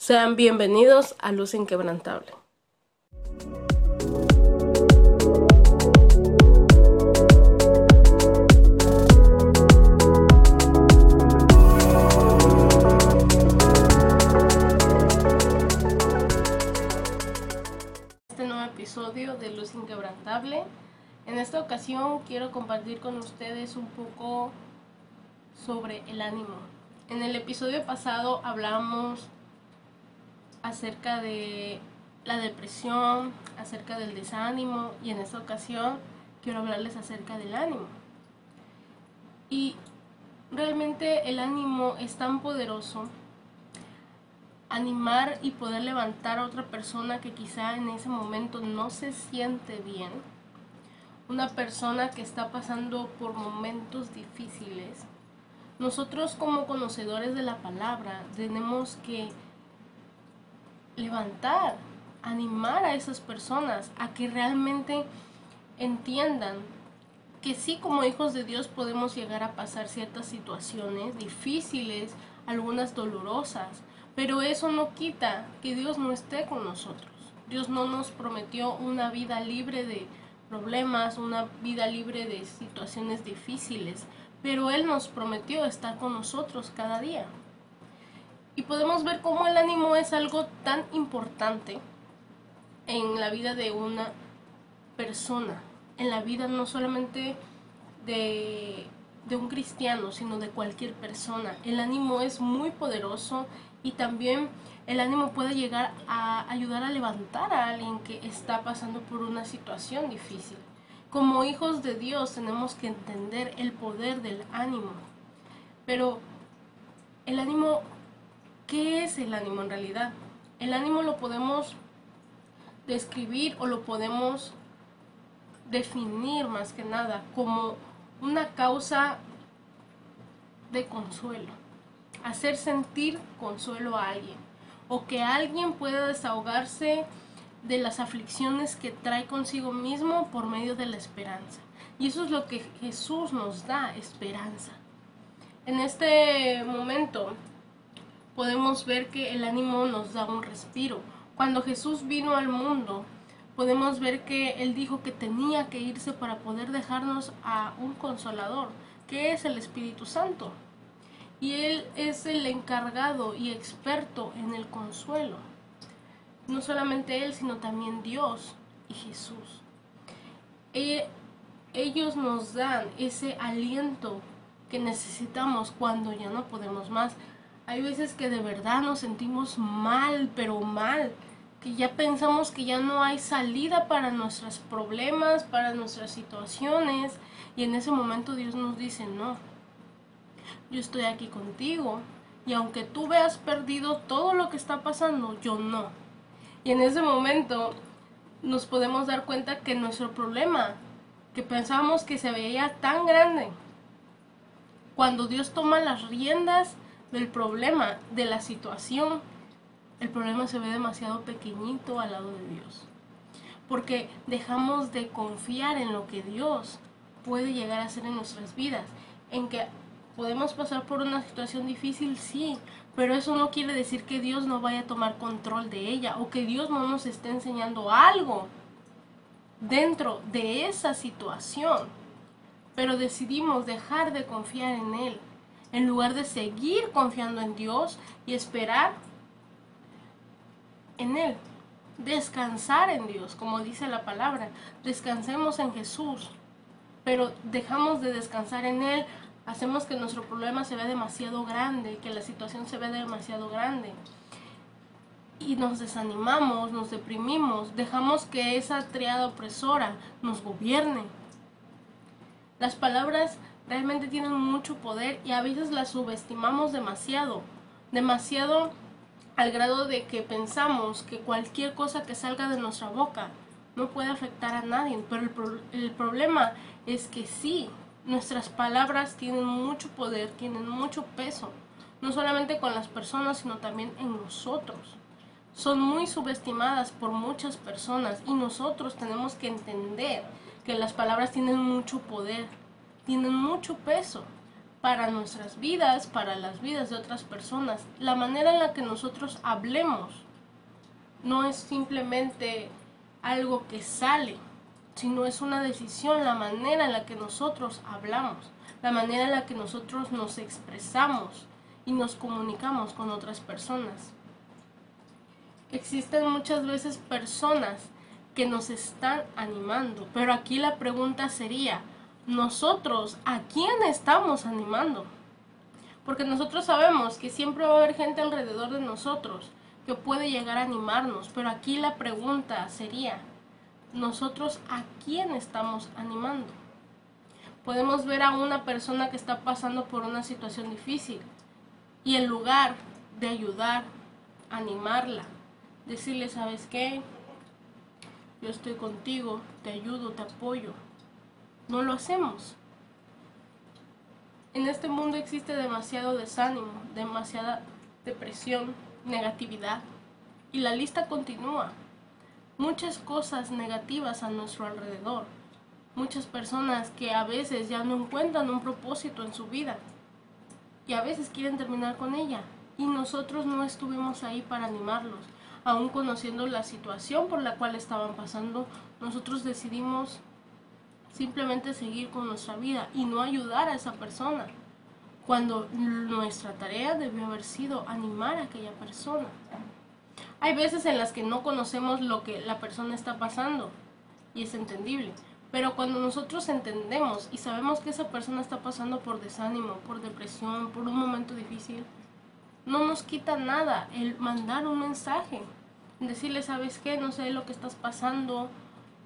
Sean bienvenidos a Luz Inquebrantable. Este nuevo episodio de Luz Inquebrantable. En esta ocasión quiero compartir con ustedes un poco sobre el ánimo. En el episodio pasado hablamos acerca de la depresión, acerca del desánimo y en esta ocasión quiero hablarles acerca del ánimo. Y realmente el ánimo es tan poderoso animar y poder levantar a otra persona que quizá en ese momento no se siente bien, una persona que está pasando por momentos difíciles. Nosotros como conocedores de la palabra tenemos que levantar, animar a esas personas a que realmente entiendan que sí como hijos de Dios podemos llegar a pasar ciertas situaciones difíciles, algunas dolorosas, pero eso no quita que Dios no esté con nosotros. Dios no nos prometió una vida libre de problemas, una vida libre de situaciones difíciles, pero Él nos prometió estar con nosotros cada día. Y podemos ver cómo el ánimo es algo tan importante en la vida de una persona, en la vida no solamente de, de un cristiano, sino de cualquier persona. El ánimo es muy poderoso y también el ánimo puede llegar a ayudar a levantar a alguien que está pasando por una situación difícil. Como hijos de Dios tenemos que entender el poder del ánimo. Pero el ánimo ¿Qué es el ánimo en realidad? El ánimo lo podemos describir o lo podemos definir más que nada como una causa de consuelo, hacer sentir consuelo a alguien o que alguien pueda desahogarse de las aflicciones que trae consigo mismo por medio de la esperanza. Y eso es lo que Jesús nos da, esperanza. En este momento podemos ver que el ánimo nos da un respiro. Cuando Jesús vino al mundo, podemos ver que Él dijo que tenía que irse para poder dejarnos a un consolador, que es el Espíritu Santo. Y Él es el encargado y experto en el consuelo. No solamente Él, sino también Dios y Jesús. E, ellos nos dan ese aliento que necesitamos cuando ya no podemos más hay veces que de verdad nos sentimos mal, pero mal, que ya pensamos que ya no hay salida para nuestros problemas, para nuestras situaciones, y en ese momento Dios nos dice, no, yo estoy aquí contigo, y aunque tú veas perdido todo lo que está pasando, yo no. Y en ese momento nos podemos dar cuenta que nuestro problema, que pensábamos que se veía tan grande, cuando Dios toma las riendas, del problema, de la situación, el problema se ve demasiado pequeñito al lado de Dios. Porque dejamos de confiar en lo que Dios puede llegar a hacer en nuestras vidas. En que podemos pasar por una situación difícil, sí, pero eso no quiere decir que Dios no vaya a tomar control de ella o que Dios no nos esté enseñando algo dentro de esa situación. Pero decidimos dejar de confiar en Él en lugar de seguir confiando en Dios y esperar en Él. Descansar en Dios, como dice la palabra. Descansemos en Jesús. Pero dejamos de descansar en Él. Hacemos que nuestro problema se vea demasiado grande, que la situación se vea demasiado grande. Y nos desanimamos, nos deprimimos, dejamos que esa triada opresora nos gobierne. Las palabras realmente tienen mucho poder y a veces las subestimamos demasiado, demasiado al grado de que pensamos que cualquier cosa que salga de nuestra boca no puede afectar a nadie, pero el, problema es que sí, nuestras palabras tienen mucho poder, tienen mucho peso, no solamente con las personas, sino también en nosotros. Son muy subestimadas por muchas personas y nosotros tenemos que entender que las palabras tienen mucho poder tienen mucho peso. para nuestras vidas, para las vidas de otras personas. La manera en la que nosotros hablemos no es simplemente algo que sale, sino es una decisión, la manera en la que nosotros hablamos, la manera en la que nosotros nos expresamos y nos comunicamos con otras personas. Existen muchas veces personas que nos están animando, pero aquí la pregunta sería, nosotros a quién estamos animando. Porque nosotros sabemos que siempre va a haber gente alrededor de nosotros que puede llegar a animarnos, pero aquí la pregunta sería, ¿nosotros a quién estamos animando? Podemos ver a una persona que está pasando por una situación difícil y en lugar de ayudar, animarla, decirle, ¿sabes qué? Yo estoy contigo, te ayudo, te apoyo no lo hacemos. En este mundo existe demasiado desánimo, demasiada depresión, negatividad y la lista continúa. Muchas cosas negativas a nuestro alrededor. Muchas personas que a veces ya no encuentran un propósito en su vida y a veces quieren terminar con ella. Y nosotros no estuvimos ahí para animarlos. Aún conociendo la situación por la cual estaban pasando, nosotros decidimos simplemente seguir con nuestra vida y no ayudar a esa persona, cuando nuestra tarea debió haber sido animar a aquella persona. Hay veces en las que no conocemos lo que la persona está pasando y es entendible, pero cuando nosotros entendemos y sabemos que esa persona está pasando por desánimo, por depresión, por un momento difícil, no nos quita nada el mandar un mensaje, decirle, ¿sabes qué? No sé lo que estás pasando,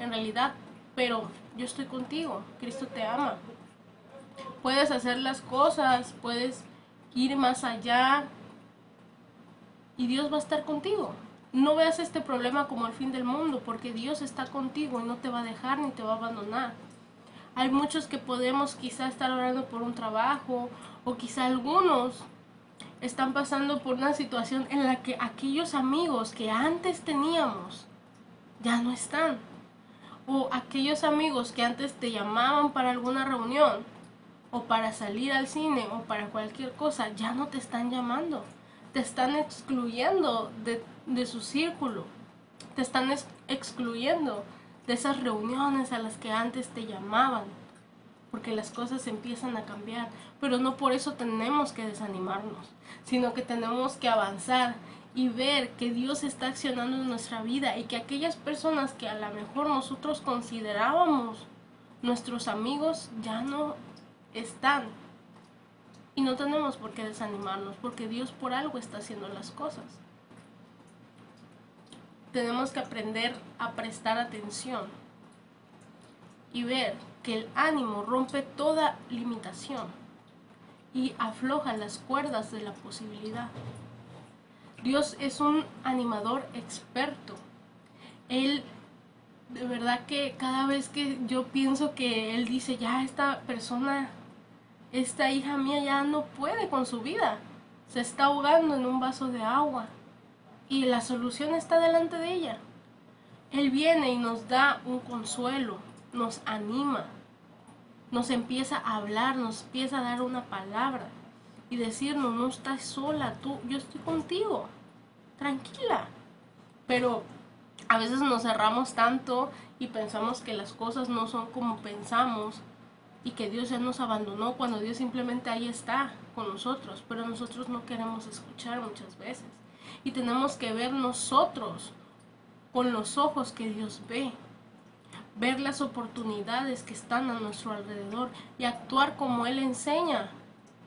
en realidad pero yo estoy contigo, Cristo te ama. Puedes hacer las cosas, puedes ir más allá y Dios va a estar contigo. No veas este problema como el fin del mundo, porque Dios está contigo y no te va a dejar ni te va a abandonar. Hay muchos que podemos quizá estar orando por un trabajo o quizá algunos están pasando por una situación en la que aquellos amigos que antes teníamos ya no están o aquellos amigos que antes te llamaban para alguna reunión o para salir al cine o para cualquier cosa, ya no te están llamando. Te están excluyendo de, su círculo. Te están excluyendo de esas reuniones a las que antes te llamaban. Porque las cosas empiezan a cambiar. Pero no por eso tenemos que desanimarnos, sino que tenemos que avanzar y ver que Dios está accionando en nuestra vida y que aquellas personas que a lo mejor nosotros considerábamos nuestros amigos ya no están. Y no tenemos por qué desanimarnos, porque Dios por algo está haciendo las cosas. Tenemos que aprender a prestar atención y ver que el ánimo rompe toda limitación y afloja las cuerdas de la posibilidad. Dios es un animador experto. Él, de verdad que cada vez que yo pienso que Él dice, ya esta persona, esta hija mía ya no puede con su vida, se está ahogando en un vaso de agua y la solución está delante de ella. Él viene y nos da un consuelo, nos anima, nos empieza a hablar, nos empieza a dar una palabra y decirnos, no estás sola, tú, yo estoy contigo, tranquila. Pero a veces nos cerramos tanto y pensamos que las cosas no son como pensamos y que Dios ya nos abandonó cuando Dios simplemente ahí está con nosotros, pero nosotros no queremos escuchar muchas veces. Y tenemos que ver nosotros con los ojos que Dios ve, ver las oportunidades que están a nuestro alrededor y actuar como Él enseña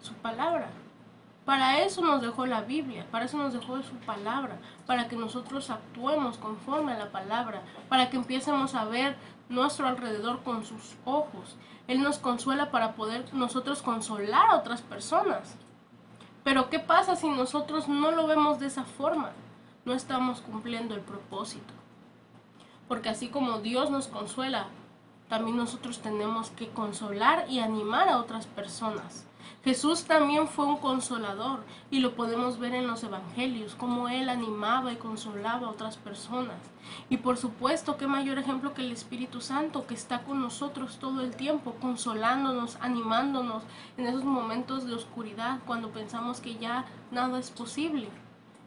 su palabra. Para eso nos dejó la Biblia, para eso nos dejó su palabra, para que nosotros actuemos conforme a la palabra, para que empiecemos a ver nuestro alrededor con sus ojos. Él nos consuela para poder nosotros consolar a otras personas. Pero ¿qué pasa si nosotros no lo vemos de esa forma? No estamos cumpliendo el propósito. Porque así como Dios nos consuela, también nosotros tenemos que consolar y animar a otras personas Jesús también fue un consolador y lo podemos ver en los evangelios, cómo Él animaba y consolaba a otras personas. Y por supuesto, qué mayor ejemplo que el Espíritu Santo que está con nosotros todo el tiempo, consolándonos, animándonos en esos momentos de oscuridad cuando pensamos que ya nada es posible.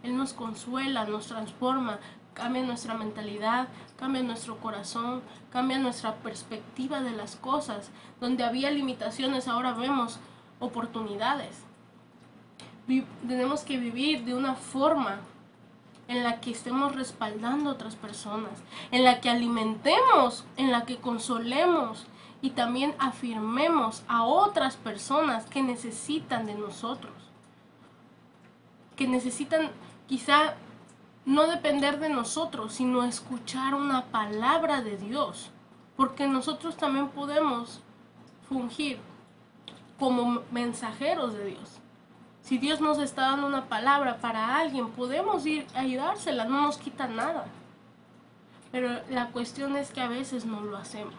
Él nos consuela, nos transforma, cambia nuestra mentalidad, cambia nuestro corazón, cambia nuestra perspectiva de las cosas. Donde había limitaciones, ahora vemos oportunidades. tenemos que vivir de una forma en la que estemos respaldando a otras personas, en la que alimentemos, en la que consolemos y también afirmemos a otras personas que necesitan de nosotros, que necesitan quizá no depender de nosotros, sino escuchar una palabra de Dios, porque nosotros también podemos fungir como mensajeros de Dios. Si Dios nos está dando una palabra para alguien, podemos ir a ayudársela, no nos quita nada. Pero la cuestión es que a veces no lo hacemos.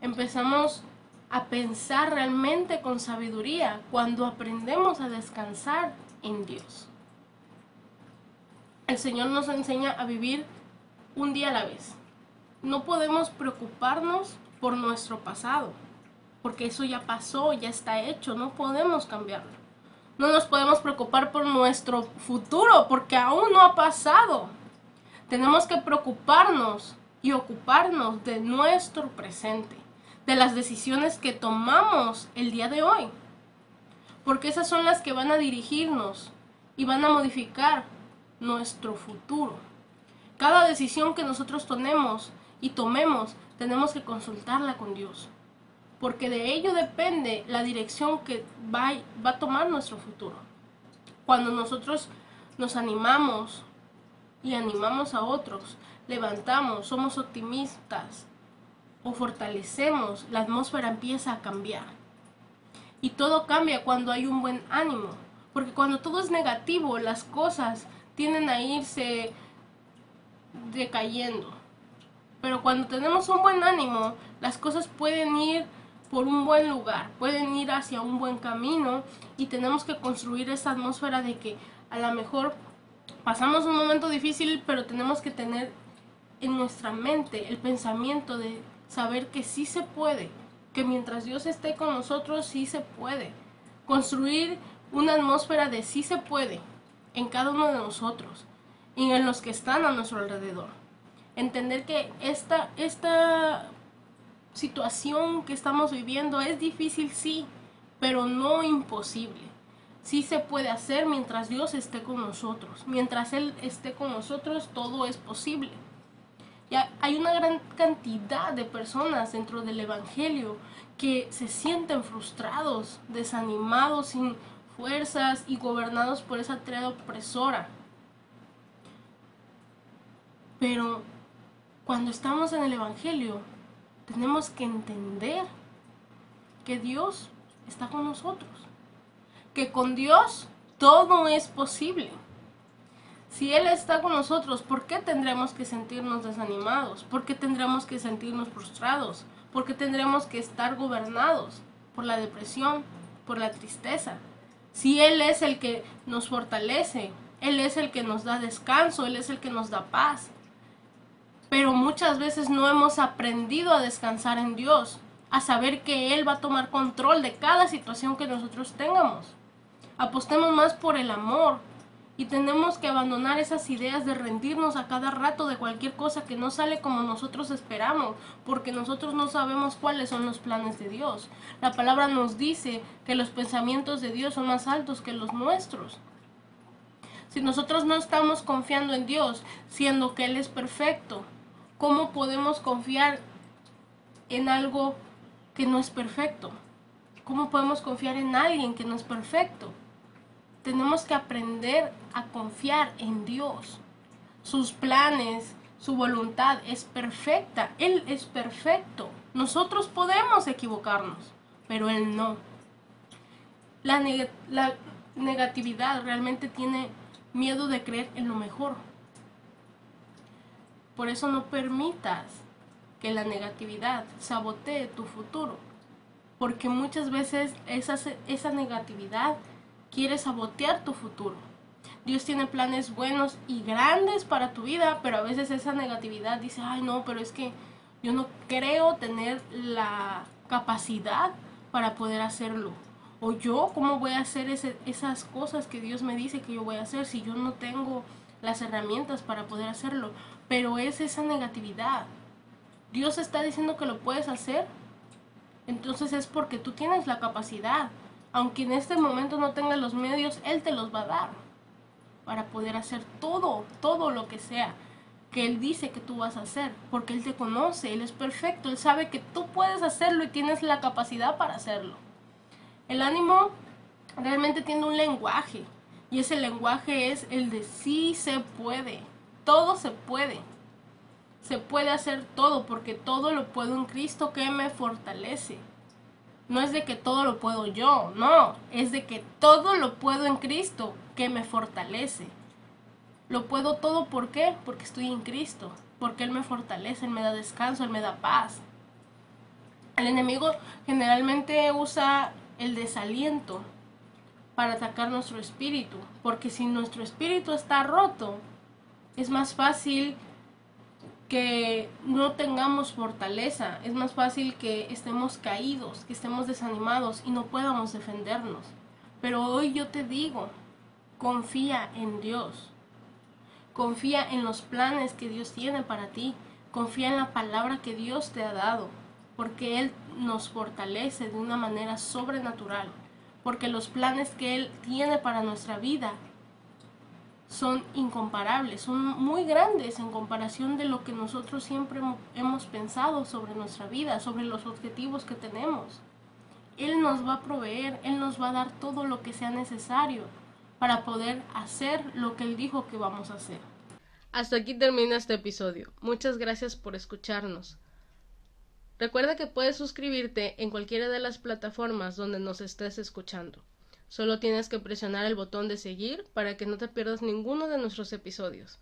Empezamos a pensar realmente con sabiduría cuando aprendemos a descansar en Dios. El Señor nos enseña a vivir un día a la vez. No podemos preocuparnos por nuestro pasado porque eso ya pasó, ya está hecho, no podemos cambiarlo. No nos podemos preocupar por nuestro futuro, porque aún no ha pasado. Tenemos que preocuparnos y ocuparnos de nuestro presente, de las decisiones que tomamos el día de hoy, porque esas son las que van a dirigirnos y van a modificar nuestro futuro. Cada decisión que nosotros tomemos y tomemos, tenemos que consultarla con Dios porque de ello depende la dirección que va, va a tomar nuestro futuro. Cuando nosotros nos animamos y animamos a otros, levantamos, somos optimistas o fortalecemos, la atmósfera empieza a cambiar. Y todo cambia cuando hay un buen ánimo, porque cuando todo es negativo, las cosas tienden a irse decayendo. Pero cuando tenemos un buen ánimo, las cosas pueden ir por un buen lugar, pueden ir hacia un buen camino y tenemos que construir esa atmósfera de que a lo mejor pasamos un momento difícil, pero tenemos que tener en nuestra mente el pensamiento de saber que sí se puede, que mientras Dios esté con nosotros sí se puede. Construir una atmósfera de sí se puede en cada uno de nosotros y en los que están a nuestro alrededor. Entender que esta, esta situación que estamos viviendo es difícil, sí, pero no imposible. Sí se puede hacer mientras Dios esté con nosotros. Mientras Él esté con nosotros, todo es posible. Ya hay una gran cantidad de personas dentro del Evangelio que se sienten frustrados, desanimados, sin fuerzas y gobernados por esa triada opresora. Pero cuando estamos en el Evangelio, tenemos que entender que Dios está con nosotros, que con Dios todo es posible. Si Él está con nosotros, ¿por qué tendremos que sentirnos desanimados? ¿Por qué tendremos que sentirnos frustrados? ¿Por qué tendremos que estar gobernados por la depresión, por la tristeza? Si Él es el que nos fortalece, Él es el que nos da descanso, Él es el que nos da paz pero muchas veces no hemos aprendido a descansar en Dios, a saber que Él va a tomar control de cada situación que nosotros tengamos. Apostemos más por el amor y tenemos que abandonar esas ideas de rendirnos a cada rato de cualquier cosa que no sale como nosotros esperamos, porque nosotros no sabemos cuáles son los planes de Dios. La palabra nos dice que los pensamientos de Dios son más altos que los nuestros. Si nosotros no estamos confiando en Dios, siendo que Él es perfecto, ¿Cómo podemos confiar en algo que no es perfecto? ¿Cómo podemos confiar en alguien que no es perfecto? Tenemos que aprender a confiar en Dios. Sus planes, su voluntad es perfecta. Él es perfecto. Nosotros podemos equivocarnos, pero Él no. La, negatividad realmente tiene miedo de creer en lo mejor por eso no permitas que la negatividad sabotee tu futuro. porque muchas veces esa, esa negatividad quiere sabotear tu futuro. Dios tiene planes buenos y grandes para tu vida, pero a veces esa negatividad dice, ay no, pero es que yo no creo tener la capacidad para poder hacerlo. O yo, ¿cómo voy a hacer esas cosas que Dios me dice que yo voy a hacer si yo no tengo las herramientas para poder hacerlo? Pero es esa negatividad. Dios está diciendo que lo puedes hacer, entonces es porque tú tienes la capacidad. Aunque en este momento no tengas los medios, Él te los va a dar para poder hacer todo, todo lo que sea que Él dice que tú vas a hacer, porque Él te conoce, Él es perfecto, Él sabe que tú puedes hacerlo y tienes la capacidad para hacerlo. El ánimo realmente tiene un lenguaje y ese lenguaje es el de sí se puede, todo se puede. Se puede hacer todo porque todo lo puedo en Cristo que me fortalece. No es de que todo lo puedo yo, no, es de que todo lo puedo en Cristo que me fortalece. Lo puedo todo, ¿por qué? Porque estoy en Cristo, porque Él me fortalece, Él me da descanso, Él me da paz. El enemigo generalmente usa el desaliento para atacar nuestro espíritu, porque si nuestro espíritu está roto, es más fácil que no tengamos fortaleza, es más fácil que estemos caídos, que estemos desanimados y no podamos defendernos. Pero hoy yo te digo, confía en Dios. Confía en los planes que Dios tiene para ti. Confía en la palabra que Dios te ha dado, porque Él nos fortalece de una manera sobrenatural, porque los planes que Él tiene para nuestra vida son incomparables, son muy grandes en comparación de lo que nosotros siempre hemos pensado sobre nuestra vida, sobre los objetivos que tenemos. Él nos va a proveer, Él nos va a dar todo lo que sea necesario para poder hacer lo que Él dijo que vamos a hacer. Hasta aquí termina este episodio. Muchas gracias por escucharnos. Recuerda que puedes suscribirte en cualquiera de las plataformas donde nos estés escuchando. Solo tienes que presionar el botón de seguir para que no te pierdas ninguno de nuestros episodios.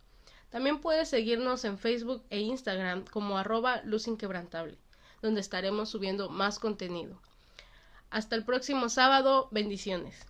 También puedes seguirnos en Facebook e Instagram como arroba luz inquebrantable, donde estaremos subiendo más contenido. Hasta el próximo sábado, bendiciones.